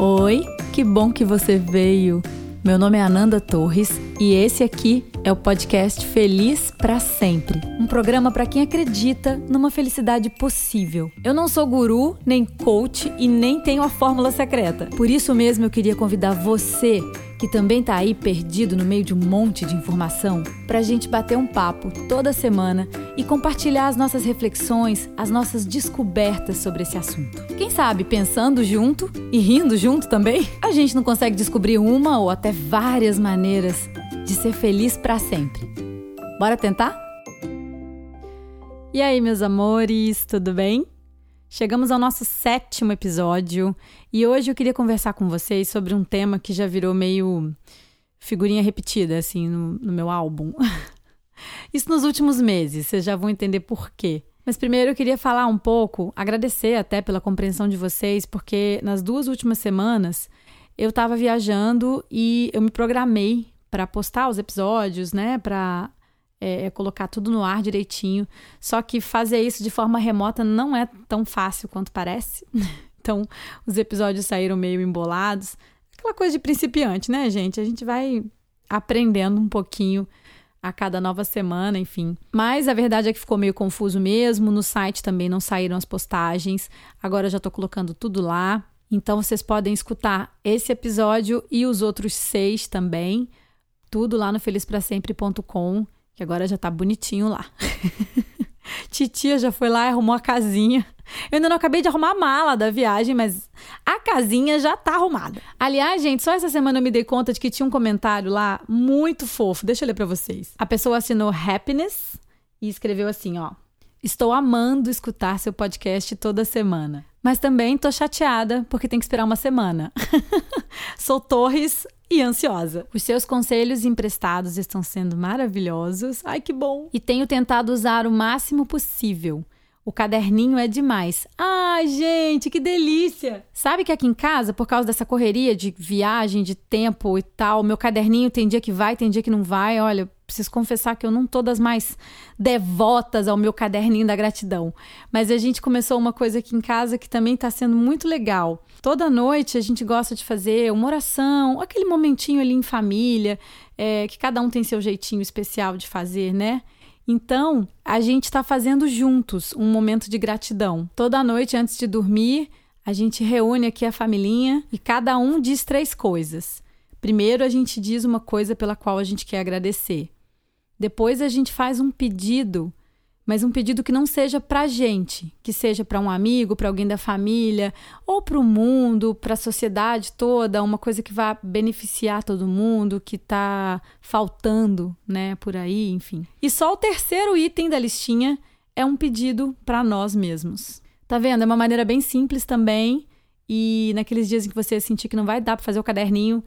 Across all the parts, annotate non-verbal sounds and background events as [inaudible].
Oi, que bom que você veio. Meu nome é Ananda Torres e esse aqui é o podcast Feliz para Sempre um programa para quem acredita numa felicidade possível. Eu não sou guru, nem coach e nem tenho a fórmula secreta. Por isso mesmo eu queria convidar você que também está aí perdido no meio de um monte de informação, para a gente bater um papo toda semana e compartilhar as nossas reflexões, as nossas descobertas sobre esse assunto. Quem sabe, pensando junto e rindo junto também, a gente não consegue descobrir uma ou até várias maneiras de ser feliz para sempre. Bora tentar? E aí, meus amores, tudo bem? Chegamos ao nosso sétimo episódio e hoje eu queria conversar com vocês sobre um tema que já virou meio figurinha repetida, assim, no, no meu álbum. [laughs] Isso nos últimos meses, vocês já vão entender por quê. Mas primeiro eu queria falar um pouco, agradecer até pela compreensão de vocês, porque nas duas últimas semanas eu estava viajando e eu me programei para postar os episódios, né, para é, é, colocar tudo no ar direitinho. Só que fazer isso de forma remota não é tão fácil quanto parece. [laughs] então, os episódios saíram meio embolados. Aquela coisa de principiante, né, gente? A gente vai aprendendo um pouquinho a cada nova semana, enfim. Mas a verdade é que ficou meio confuso mesmo. No site também não saíram as postagens. Agora eu já tô colocando tudo lá. Então vocês podem escutar esse episódio e os outros seis também. Tudo lá no felizprasempre.com que agora já tá bonitinho lá. [laughs] Titia já foi lá e arrumou a casinha. Eu ainda não acabei de arrumar a mala da viagem, mas a casinha já tá arrumada. Aliás, gente, só essa semana eu me dei conta de que tinha um comentário lá muito fofo. Deixa eu ler para vocês. A pessoa assinou Happiness e escreveu assim, ó: Estou amando escutar seu podcast toda semana. Mas também tô chateada porque tem que esperar uma semana. [laughs] Sou Torres, e ansiosa. Os seus conselhos emprestados estão sendo maravilhosos. Ai, que bom! E tenho tentado usar o máximo possível. O caderninho é demais. Ai, gente, que delícia! Sabe que aqui em casa, por causa dessa correria de viagem, de tempo e tal, meu caderninho tem dia que vai, tem dia que não vai. Olha, preciso confessar que eu não tô das mais devotas ao meu caderninho da gratidão. Mas a gente começou uma coisa aqui em casa que também está sendo muito legal. Toda noite a gente gosta de fazer uma oração, aquele momentinho ali em família, é, que cada um tem seu jeitinho especial de fazer, né? Então, a gente está fazendo juntos um momento de gratidão. Toda noite, antes de dormir, a gente reúne aqui a familhinha e cada um diz três coisas. Primeiro, a gente diz uma coisa pela qual a gente quer agradecer. Depois, a gente faz um pedido mas um pedido que não seja para gente, que seja para um amigo, para alguém da família, ou para o mundo, para a sociedade toda, uma coisa que vá beneficiar todo mundo, que está faltando, né, por aí, enfim. E só o terceiro item da listinha é um pedido para nós mesmos. Tá vendo? É uma maneira bem simples também. E naqueles dias em que você sentir que não vai dar para fazer o caderninho,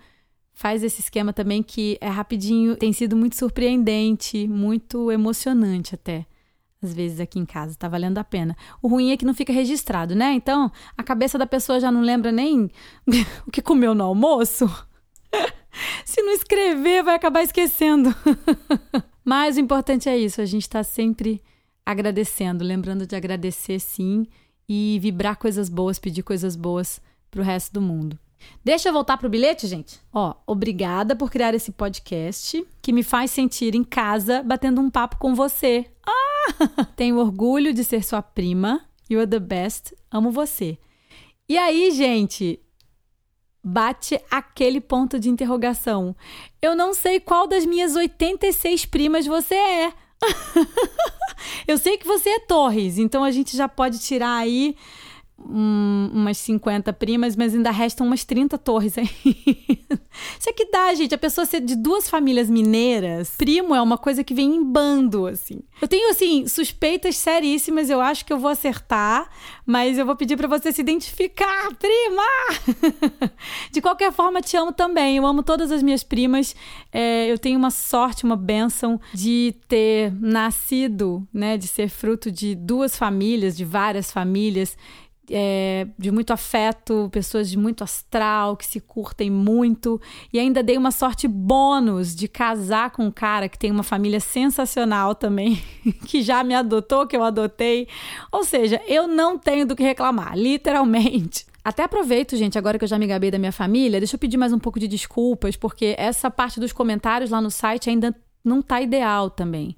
faz esse esquema também que é rapidinho, tem sido muito surpreendente, muito emocionante até às vezes aqui em casa, tá valendo a pena. O ruim é que não fica registrado, né? Então, a cabeça da pessoa já não lembra nem [laughs] o que comeu no almoço. [laughs] Se não escrever, vai acabar esquecendo. [laughs] Mas o importante é isso, a gente tá sempre agradecendo, lembrando de agradecer sim e vibrar coisas boas, pedir coisas boas pro resto do mundo. Deixa eu voltar pro bilhete, gente. Ó, obrigada por criar esse podcast que me faz sentir em casa batendo um papo com você. Ah! [laughs] Tenho orgulho de ser sua prima. You're the best. Amo você. E aí, gente, bate aquele ponto de interrogação. Eu não sei qual das minhas 86 primas você é. [laughs] eu sei que você é Torres, então a gente já pode tirar aí um, umas 50 primas, mas ainda restam umas 30 torres aí. [laughs] Isso é que dá, gente. A pessoa ser de duas famílias mineiras, primo é uma coisa que vem em bando, assim. Eu tenho, assim, suspeitas seríssimas, eu acho que eu vou acertar, mas eu vou pedir para você se identificar, prima! [laughs] de qualquer forma, te amo também. Eu amo todas as minhas primas. É, eu tenho uma sorte, uma bênção de ter nascido, né, de ser fruto de duas famílias, de várias famílias é, de muito afeto, pessoas de muito astral, que se curtem muito. E ainda dei uma sorte bônus de casar com um cara que tem uma família sensacional também, [laughs] que já me adotou, que eu adotei. Ou seja, eu não tenho do que reclamar, literalmente. [laughs] Até aproveito, gente, agora que eu já me gabei da minha família, deixa eu pedir mais um pouco de desculpas, porque essa parte dos comentários lá no site ainda não tá ideal também.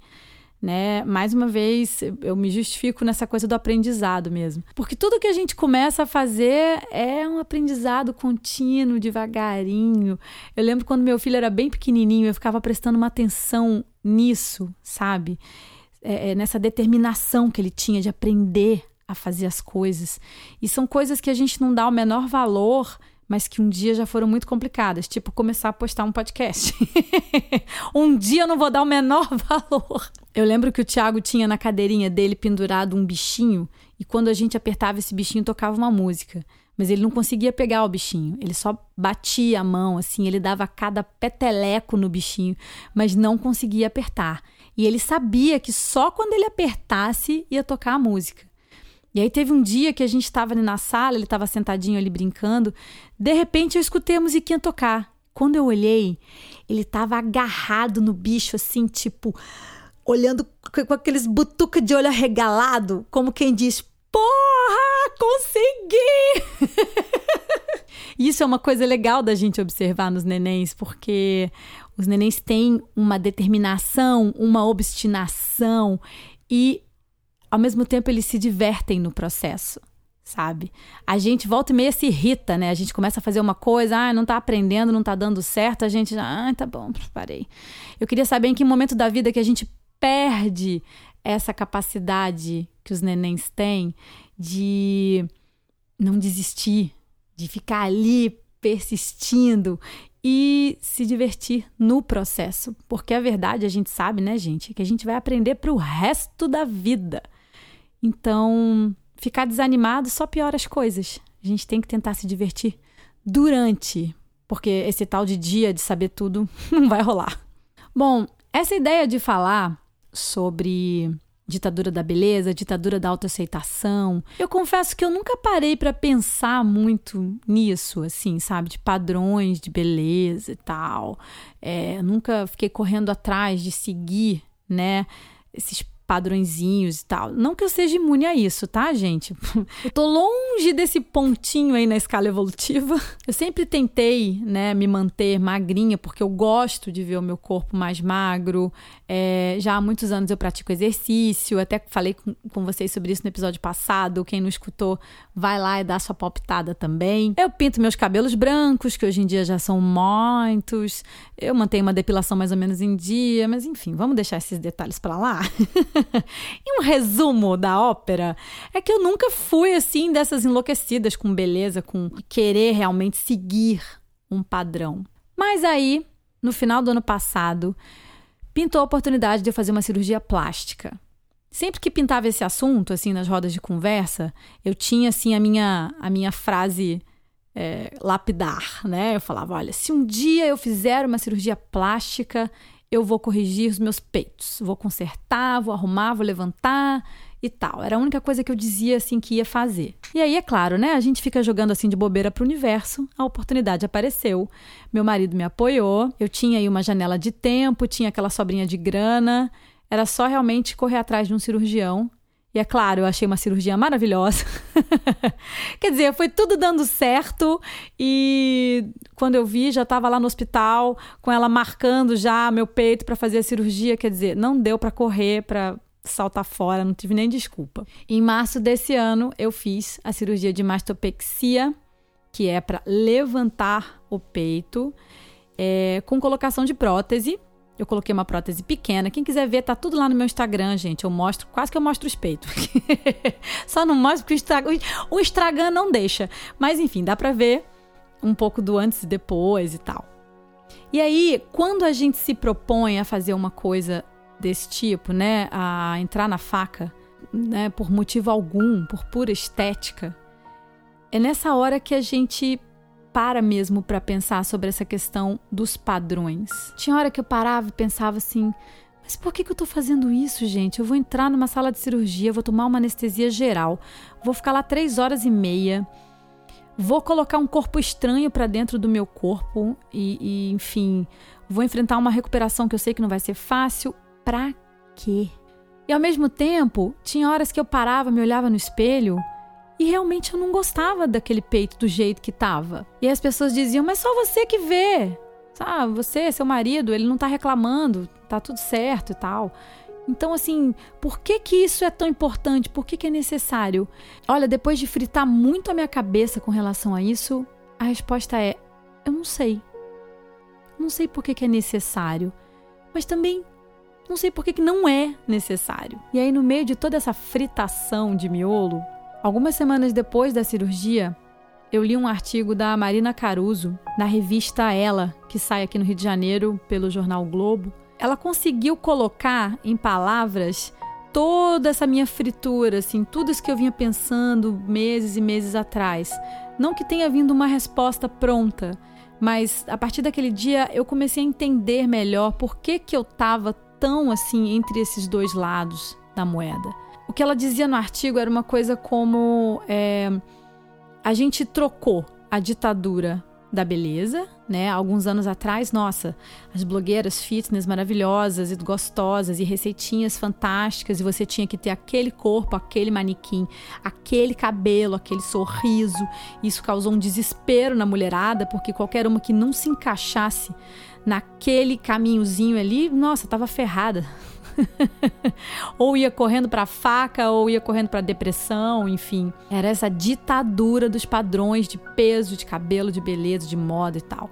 Né? Mais uma vez, eu me justifico nessa coisa do aprendizado mesmo. Porque tudo que a gente começa a fazer é um aprendizado contínuo, devagarinho. Eu lembro quando meu filho era bem pequenininho, eu ficava prestando uma atenção nisso, sabe? É, é nessa determinação que ele tinha de aprender a fazer as coisas. E são coisas que a gente não dá o menor valor, mas que um dia já foram muito complicadas, tipo começar a postar um podcast. [laughs] um dia eu não vou dar o menor [laughs] valor. Eu lembro que o Thiago tinha na cadeirinha dele pendurado um bichinho, e quando a gente apertava esse bichinho, tocava uma música. Mas ele não conseguia pegar o bichinho, ele só batia a mão, assim, ele dava cada peteleco no bichinho, mas não conseguia apertar. E ele sabia que só quando ele apertasse ia tocar a música. E aí teve um dia que a gente estava ali na sala, ele estava sentadinho ali brincando. De repente eu escutei a musiquinha tocar. Quando eu olhei, ele estava agarrado no bicho, assim, tipo, olhando com aqueles butuca de olho arregalado, como quem diz: Porra, consegui! [laughs] Isso é uma coisa legal da gente observar nos nenéns, porque os nenéns têm uma determinação, uma obstinação e ao mesmo tempo eles se divertem no processo, sabe? A gente volta e meia se irrita, né? A gente começa a fazer uma coisa, ah, não tá aprendendo, não tá dando certo, a gente já, ah, tá bom, parei. Eu queria saber em que momento da vida que a gente perde essa capacidade que os nenéns têm de não desistir, de ficar ali persistindo e se divertir no processo. Porque a verdade, a gente sabe, né, gente, é que a gente vai aprender para o resto da vida. Então, ficar desanimado só piora as coisas. A gente tem que tentar se divertir durante, porque esse tal de dia de saber tudo [laughs] não vai rolar. Bom, essa ideia de falar sobre ditadura da beleza, ditadura da autoaceitação. Eu confesso que eu nunca parei para pensar muito nisso, assim, sabe, de padrões de beleza e tal. É, nunca fiquei correndo atrás de seguir, né, esses padrõezinhos e tal. Não que eu seja imune a isso, tá, gente? [laughs] Eu tô longe desse pontinho aí na escala evolutiva. [laughs] Eu sempre tentei, né, me manter magrinha, porque eu gosto de ver o meu corpo mais magro. É, já há muitos anos eu pratico exercício, até falei com, com vocês sobre isso no episódio passado. Quem não escutou, vai lá e dá sua palpitada também. Eu pinto meus cabelos brancos, que hoje em dia já são muitos. Eu mantenho uma depilação mais ou menos em dia, mas enfim, vamos deixar esses detalhes para lá. [laughs] [laughs] e um resumo da ópera é que eu nunca fui assim dessas enlouquecidas com beleza, com querer realmente seguir um padrão. Mas aí, no final do ano passado, pintou a oportunidade de eu fazer uma cirurgia plástica. Sempre que pintava esse assunto, assim, nas rodas de conversa, eu tinha, assim, a minha, a minha frase é, lapidar, né? Eu falava, olha, se um dia eu fizer uma cirurgia plástica, eu vou corrigir os meus peitos, vou consertar, vou arrumar, vou levantar e tal. Era a única coisa que eu dizia assim que ia fazer. E aí, é claro, né? A gente fica jogando assim de bobeira pro universo. A oportunidade apareceu. Meu marido me apoiou. Eu tinha aí uma janela de tempo, tinha aquela sobrinha de grana. Era só realmente correr atrás de um cirurgião e é claro, eu achei uma cirurgia maravilhosa. [laughs] Quer dizer, foi tudo dando certo e quando eu vi, já estava lá no hospital com ela marcando já meu peito para fazer a cirurgia. Quer dizer, não deu para correr, para saltar fora, não tive nem desculpa. Em março desse ano, eu fiz a cirurgia de mastopexia, que é para levantar o peito, é, com colocação de prótese eu coloquei uma prótese pequena. Quem quiser ver, tá tudo lá no meu Instagram, gente. Eu mostro, quase que eu mostro os peitos. [laughs] Só não mostro porque o Instagram, o Instagram não deixa. Mas enfim, dá pra ver um pouco do antes e depois e tal. E aí, quando a gente se propõe a fazer uma coisa desse tipo, né, a entrar na faca, né, por motivo algum, por pura estética, é nessa hora que a gente para mesmo para pensar sobre essa questão dos padrões. Tinha hora que eu parava e pensava assim: mas por que, que eu tô fazendo isso, gente? Eu vou entrar numa sala de cirurgia, vou tomar uma anestesia geral, vou ficar lá três horas e meia, vou colocar um corpo estranho para dentro do meu corpo e, e, enfim, vou enfrentar uma recuperação que eu sei que não vai ser fácil. Pra quê? E ao mesmo tempo, tinha horas que eu parava, me olhava no espelho E realmente eu não gostava daquele peito do jeito que tava. E as pessoas diziam: "Mas só você que vê". Sabe, você, seu marido, ele não tá reclamando, tá tudo certo e tal. Então, assim, por que que isso é tão importante? Por que que é necessário? Olha, depois de fritar muito a minha cabeça com relação a isso, a resposta é: eu não sei. Não sei por que que é necessário. Mas também não sei por que que não é necessário. E aí, no meio de toda essa fritação de miolo, algumas semanas depois da cirurgia, eu li um artigo da Marina Caruso na revista Ela, que sai aqui no Rio de Janeiro pelo jornal Globo ela conseguiu colocar em palavras toda essa minha fritura, assim, tudo isso que eu vinha pensando meses e meses atrás. Não que tenha vindo uma resposta pronta, mas a partir daquele dia eu comecei a entender melhor por que, que eu estava tão assim entre esses dois lados da moeda. O que ela dizia no artigo era uma coisa como é, a gente trocou a ditadura da beleza, né? Alguns anos atrás, nossa, as blogueiras fitness maravilhosas e gostosas e receitinhas fantásticas e você tinha que ter aquele corpo, aquele manequim, aquele cabelo, aquele sorriso. Isso causou um desespero na mulherada, porque qualquer uma que não se encaixasse naquele caminhozinho ali, nossa, tava ferrada. [laughs] ou ia correndo para faca, ou ia correndo para depressão, enfim. Era essa ditadura dos padrões de peso, de cabelo, de beleza, de moda e tal.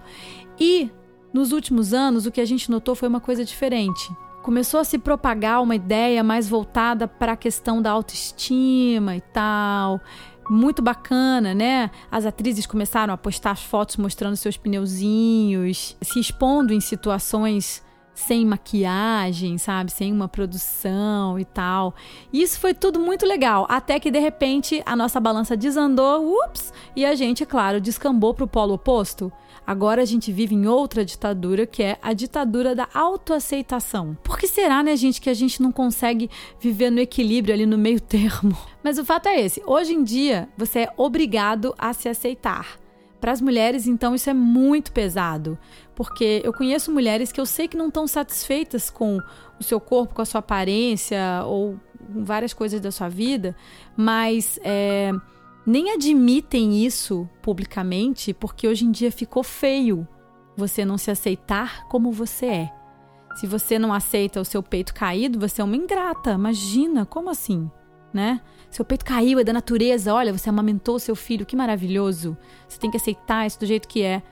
E nos últimos anos, o que a gente notou foi uma coisa diferente. Começou a se propagar uma ideia mais voltada para a questão da autoestima e tal, muito bacana, né? As atrizes começaram a postar fotos mostrando seus pneuzinhos, se expondo em situações sem maquiagem, sabe? Sem uma produção e tal. Isso foi tudo muito legal, até que de repente a nossa balança desandou, ups, e a gente, claro, descambou para o polo oposto. Agora a gente vive em outra ditadura, que é a ditadura da autoaceitação. Por que será, né, gente, que a gente não consegue viver no equilíbrio ali no meio termo? [laughs] Mas o fato é esse: hoje em dia você é obrigado a se aceitar. Para as mulheres, então, isso é muito pesado, porque eu conheço mulheres que eu sei que não estão satisfeitas com o seu corpo, com a sua aparência ou várias coisas da sua vida, mas é, nem admitem isso publicamente, porque hoje em dia ficou feio você não se aceitar como você é. Se você não aceita o seu peito caído, você é uma ingrata. Imagina, como assim? Né? Seu peito caiu, é da natureza. Olha, você amamentou seu filho, que maravilhoso. Você tem que aceitar isso do jeito que é.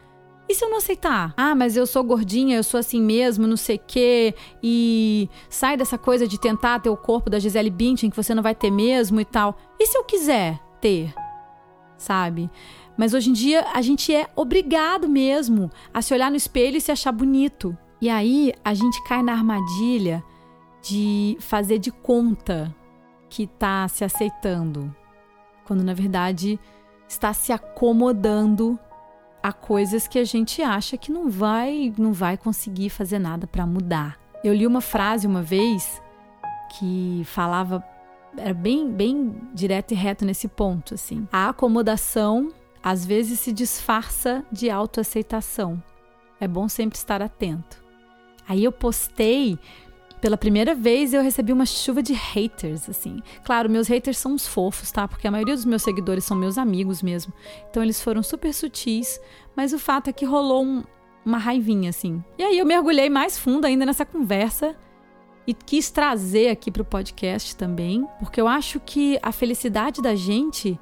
E se eu não aceitar? Ah, mas eu sou gordinha, eu sou assim mesmo, não sei o quê. E sai dessa coisa de tentar ter o corpo da Gisele Bündchen que você não vai ter mesmo e tal. E se eu quiser ter? Sabe? Mas hoje em dia a gente é obrigado mesmo a se olhar no espelho e se achar bonito. E aí a gente cai na armadilha de fazer de conta que está se aceitando, quando na verdade está se acomodando a coisas que a gente acha que não vai, não vai conseguir fazer nada para mudar. Eu li uma frase uma vez que falava era bem bem direto e reto nesse ponto assim. A acomodação às vezes se disfarça de autoaceitação. É bom sempre estar atento. Aí eu postei pela primeira vez eu recebi uma chuva de haters, assim. Claro, meus haters são uns fofos, tá? Porque a maioria dos meus seguidores são meus amigos mesmo. Então eles foram super sutis, mas o fato é que rolou um, uma raivinha, assim. E aí eu mergulhei mais fundo ainda nessa conversa e quis trazer aqui pro podcast também, porque eu acho que a felicidade da gente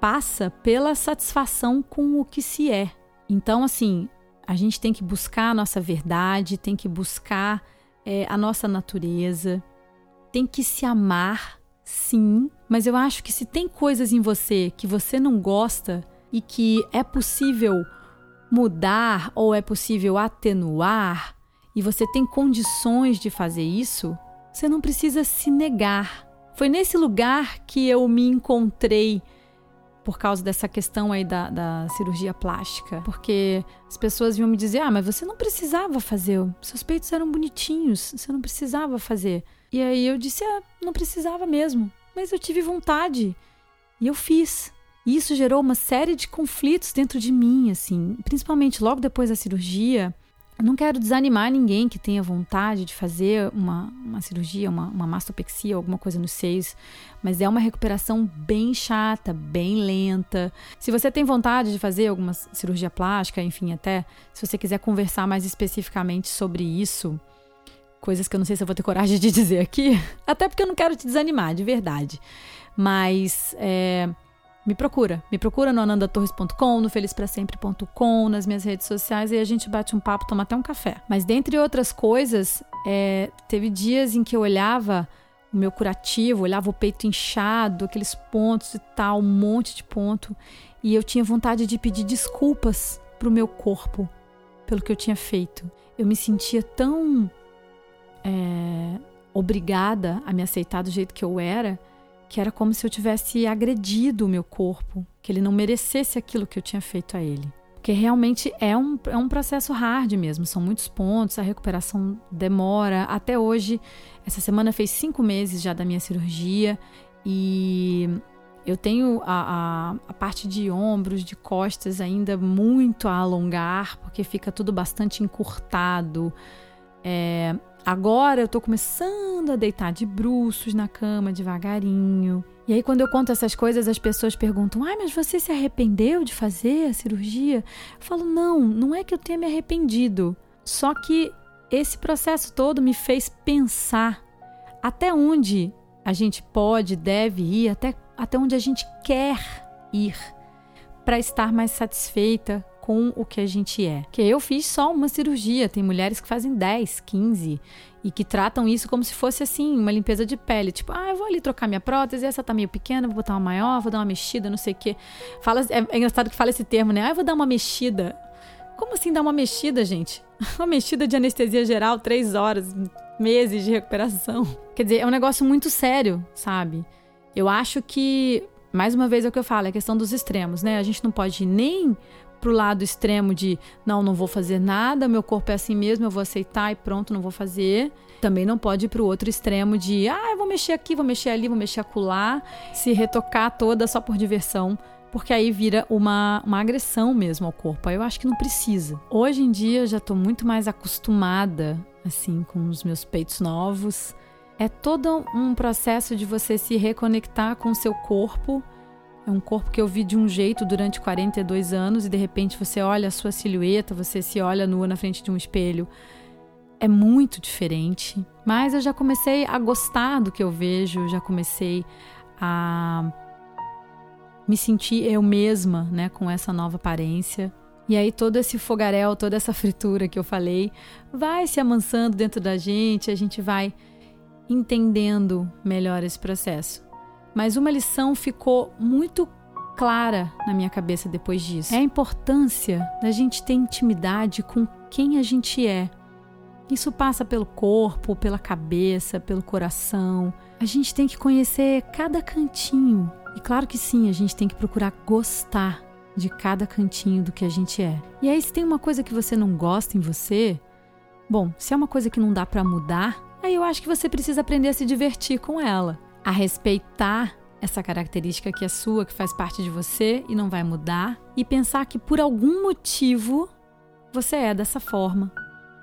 passa pela satisfação com o que se é. Então, assim, a gente tem que buscar a nossa verdade, tem que buscar é, a nossa natureza, tem que se amar, sim, mas eu acho que se tem coisas em você que você não gosta e que é possível mudar ou é possível atenuar, e você tem condições de fazer isso, você não precisa se negar. Foi nesse lugar que eu me encontrei por causa dessa questão aí da, da cirurgia plástica. Porque as pessoas iam me dizer: ah, mas você não precisava fazer, seus peitos eram bonitinhos, você não precisava fazer. E aí eu disse: ah, não precisava mesmo, mas eu tive vontade e eu fiz. E isso gerou uma série de conflitos dentro de mim, assim, principalmente logo depois da cirurgia. Não quero desanimar ninguém que tenha vontade de fazer uma, uma cirurgia, uma, uma mastopexia, alguma coisa nos seios, mas é uma recuperação bem chata, bem lenta. Se você tem vontade de fazer alguma cirurgia plástica, enfim, até se você quiser conversar mais especificamente sobre isso, coisas que eu não sei se eu vou ter coragem de [laughs] dizer aqui, até porque eu não quero te desanimar, de verdade. Mas é, me procura. Me procura no anandatorres.com, no felizprasempre.com, nas minhas redes sociais e a gente bate um papo, toma até um café. Mas dentre outras coisas, é, teve dias em que eu olhava o meu curativo, olhava o peito inchado, aqueles pontos e tal, um monte de ponto, e eu tinha vontade de pedir desculpas pro meu corpo pelo que eu tinha feito. Eu me sentia tão é, obrigada a me aceitar do jeito que eu era que era como se eu tivesse agredido o meu corpo, que ele não merecesse aquilo que eu tinha feito a ele. Porque realmente é um, é um processo hard mesmo, são muitos pontos, a recuperação demora. Até hoje, essa semana fez cinco meses já da minha cirurgia e eu tenho a, a, a, parte de ombros, de costas ainda muito a alongar, porque fica tudo bastante encurtado. É, Agora eu tô começando a deitar de bruços na cama devagarinho. E aí, quando eu conto essas coisas, as pessoas perguntam: ai, mas você se arrependeu de fazer a cirurgia? Eu falo: não, não é que eu tenha me arrependido. Só que esse processo todo me fez pensar até onde a gente pode, deve ir, até, até onde a gente quer ir para estar mais satisfeita com o que a gente é. Que eu fiz só uma cirurgia, tem mulheres que fazem 10, 15 e que tratam isso como se fosse assim, uma limpeza de pele, tipo, ah, eu vou ali trocar minha prótese, essa tá meio pequena, vou botar uma maior, vou dar uma mexida, não sei o quê. Fala, é, é engraçado que fala esse termo, né? Ah, eu vou dar uma mexida. Como assim dar uma mexida, gente? [laughs] Uma mexida de anestesia geral, três horas, meses de recuperação. Quer dizer, é um negócio muito sério, sabe? Eu acho que, mais uma vez é o que eu falo, é a questão dos extremos, né? A gente não pode nem pro lado extremo de não, não vou fazer nada, meu corpo é assim mesmo, eu vou aceitar e pronto, não vou fazer. Também não pode ir pro outro extremo de ah, eu vou mexer aqui, vou mexer ali, vou mexer acolá, se retocar toda só por diversão porque aí vira uma, uma agressão mesmo ao corpo. Aí eu acho que não precisa. Hoje em dia eu já tô muito mais acostumada, assim, com os meus peitos novos. É todo um processo de você se reconectar com o seu corpo é um corpo que eu vi de um jeito durante 42 anos e de repente você olha a sua silhueta, você se olha nua na frente de um espelho. É muito diferente. Mas eu já comecei a gostar do que eu vejo, já comecei a me sentir eu mesma, né, com essa nova aparência. E aí todo esse fogaréu, toda essa fritura que eu falei, vai se amansando dentro da gente, a gente vai entendendo melhor esse processo. Mas uma lição ficou muito clara na minha cabeça depois disso. É a importância da gente ter intimidade com quem a gente é. Isso passa pelo corpo, pela cabeça, pelo coração. A gente tem que conhecer cada cantinho. E claro que sim, a gente tem que procurar gostar de cada cantinho do que a gente é. E aí, se tem uma coisa que você não gosta em você, bom, se é uma coisa que não dá para mudar, aí eu acho que você precisa aprender a se divertir com ela a respeitar essa característica que é sua, que faz parte de você e não vai mudar, e pensar que por algum motivo você é dessa forma.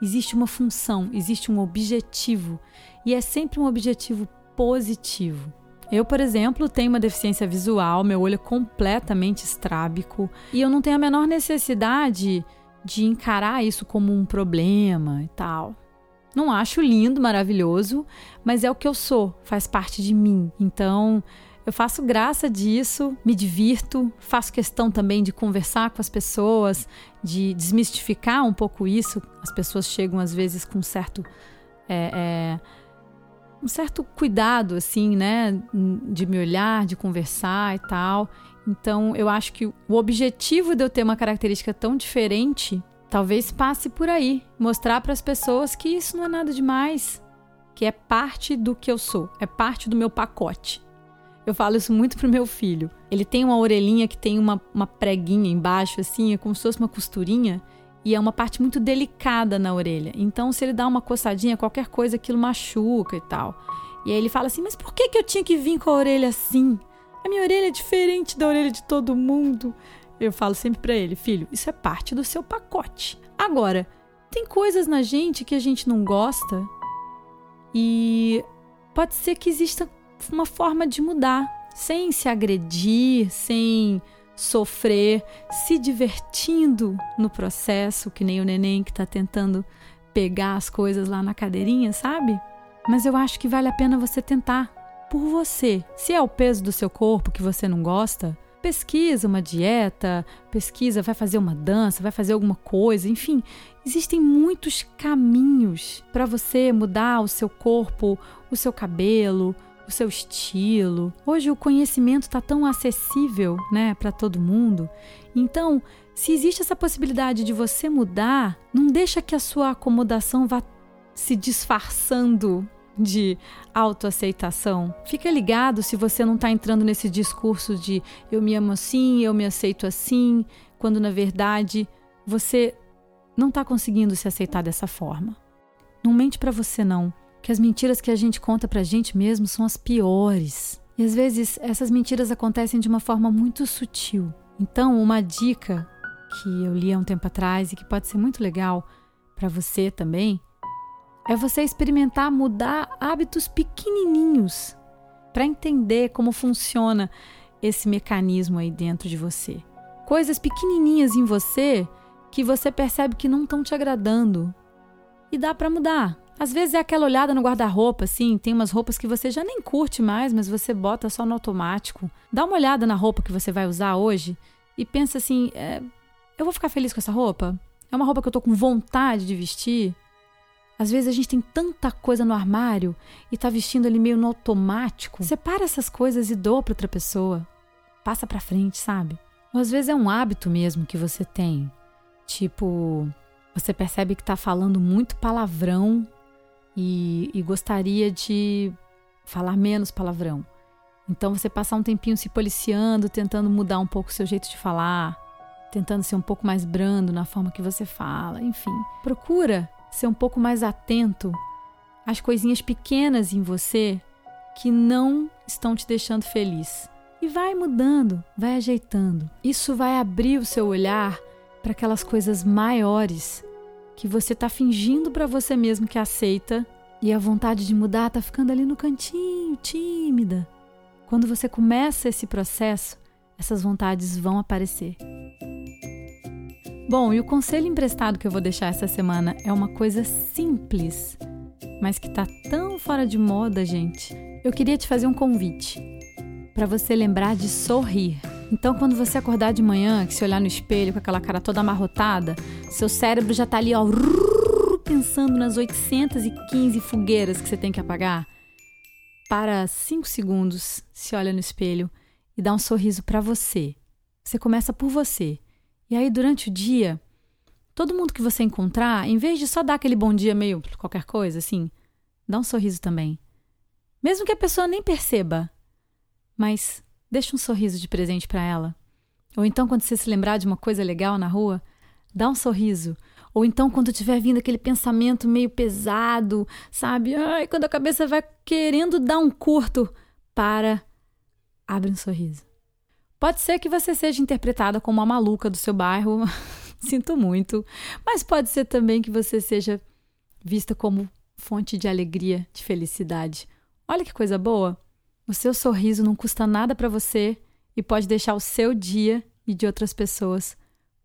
Existe uma função, existe um objetivo, e é sempre um objetivo positivo. Eu, por exemplo, tenho uma deficiência visual, meu olho é completamente estrábico, e eu não tenho a menor necessidade de encarar isso como um problema e tal. Não acho lindo, maravilhoso, mas é o que eu sou, faz parte de mim. Então, eu faço graça disso, me divirto, faço questão também de conversar com as pessoas, de desmistificar um pouco isso. As pessoas chegam às vezes com um certo. É, é, um certo cuidado, assim, né? De me olhar, de conversar e tal. Então, eu acho que o objetivo de eu ter uma característica tão diferente Talvez passe por aí, mostrar para as pessoas que isso não é nada demais, que é parte do que eu sou, é parte do meu pacote. Eu falo isso muito pro meu filho. Ele tem uma orelhinha que tem uma, uma preguinha embaixo, assim, é como se fosse uma costurinha, e é uma parte muito delicada na orelha. Então, se ele dá uma coçadinha, qualquer coisa, aquilo machuca e tal. E aí ele fala assim: Mas por que, que eu tinha que vir com a orelha assim? A minha orelha é diferente da orelha de todo mundo. Eu falo sempre para ele, filho, isso é parte do seu pacote. Agora, tem coisas na gente que a gente não gosta e pode ser que exista uma forma de mudar, sem se agredir, sem sofrer, se divertindo no processo, que nem o neném que está tentando pegar as coisas lá na cadeirinha, sabe? Mas eu acho que vale a pena você tentar por você. Se é o peso do seu corpo que você não gosta, pesquisa uma dieta, pesquisa, vai fazer uma dança, vai fazer alguma coisa, enfim, existem muitos caminhos para você mudar o seu corpo, o seu cabelo, o seu estilo. Hoje o conhecimento está tão acessível, né, para todo mundo. Então, se existe essa possibilidade de você mudar, não deixa que a sua acomodação vá se disfarçando de autoaceitação. Fica ligado se você não está entrando nesse discurso de eu me amo assim, eu me aceito assim, quando na verdade você não está conseguindo se aceitar dessa forma. Não mente para você não, que as mentiras que a gente conta pra gente mesmo são as piores. E às vezes essas mentiras acontecem de uma forma muito sutil. Então, uma dica que eu li há um tempo atrás e que pode ser muito legal para você também é você experimentar mudar hábitos pequenininhos para entender como funciona esse mecanismo aí dentro de você. Coisas pequenininhas em você que você percebe que não estão te agradando e dá para mudar. Às vezes é aquela olhada no guarda-roupa, assim, tem umas roupas que você já nem curte mais, mas você bota só no automático. Dá uma olhada na roupa que você vai usar hoje e pensa assim: é, eu vou ficar feliz com essa roupa? É uma roupa que eu tô com vontade de vestir? Às vezes a gente tem tanta coisa no armário e tá vestindo ali meio no automático. Separa essas coisas e doa para outra pessoa. Passa para frente, sabe? Ou às vezes é um hábito mesmo que você tem. Tipo, você percebe que tá falando muito palavrão e, e gostaria de falar menos palavrão. Então você passar um tempinho se policiando, tentando mudar um pouco o seu jeito de falar, tentando ser um pouco mais brando na forma que você fala, enfim. Procura ser um pouco mais atento às coisinhas pequenas em você que não estão te deixando feliz. E vai mudando, vai ajeitando. Isso vai abrir o seu olhar para aquelas coisas maiores que você está fingindo para você mesmo que aceita e a vontade de mudar está ficando ali no cantinho, tímida. Quando você começa esse processo, essas vontades vão aparecer. Bom, e o conselho emprestado que eu vou deixar essa semana é uma coisa simples, mas que tá tão fora de moda, gente. Eu queria te fazer um convite para você lembrar de sorrir. Então, quando você acordar de manhã, que se olhar no espelho com aquela cara toda amarrotada, seu cérebro já tá ali, ó, pensando nas 815 fogueiras que você tem que apagar. Para 5 segundos, se olha no espelho e dá um sorriso para você. Você começa por você. E aí, durante o dia, todo mundo que você encontrar, em vez de só dar aquele bom dia meio qualquer coisa, assim, dá um sorriso também. Mesmo que a pessoa nem perceba, mas deixa um sorriso de presente para ela. Ou então, quando você se lembrar de uma coisa legal na rua, dá um sorriso. Ou então, quando tiver vindo aquele pensamento meio pesado, sabe? Ai, quando a cabeça vai querendo dar um curto, para, abre um sorriso. Pode ser que você seja interpretada como a maluca do seu bairro, [laughs] sinto muito, mas pode ser também que você seja vista como fonte de alegria, de felicidade. Olha que coisa boa! O seu sorriso não custa nada para você e pode deixar o seu dia e de outras pessoas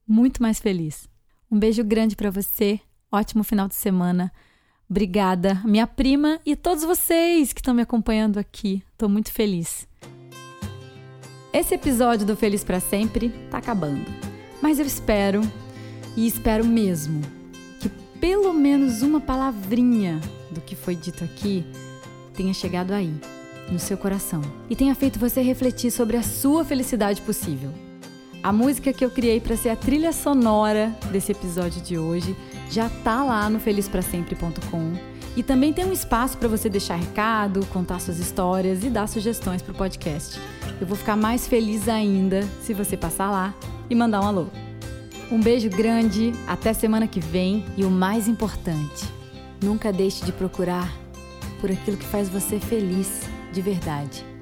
muito mais feliz. Um beijo grande para você, ótimo final de semana. Obrigada, minha prima e todos vocês que estão me acompanhando aqui. Estou muito feliz. Esse episódio do Feliz para Sempre tá acabando. Mas eu espero, e espero mesmo, que pelo menos uma palavrinha do que foi dito aqui tenha chegado aí, no seu coração, e tenha feito você refletir sobre a sua felicidade possível. A música que eu criei para ser a trilha sonora desse episódio de hoje já tá lá no felizprasempre.com e também tem um espaço para você deixar recado, contar suas histórias e dar sugestões para o podcast. Eu vou ficar mais feliz ainda se você passar lá e mandar um alô. Um beijo grande, até semana que vem e o mais importante, nunca deixe de procurar por aquilo que faz você feliz de verdade.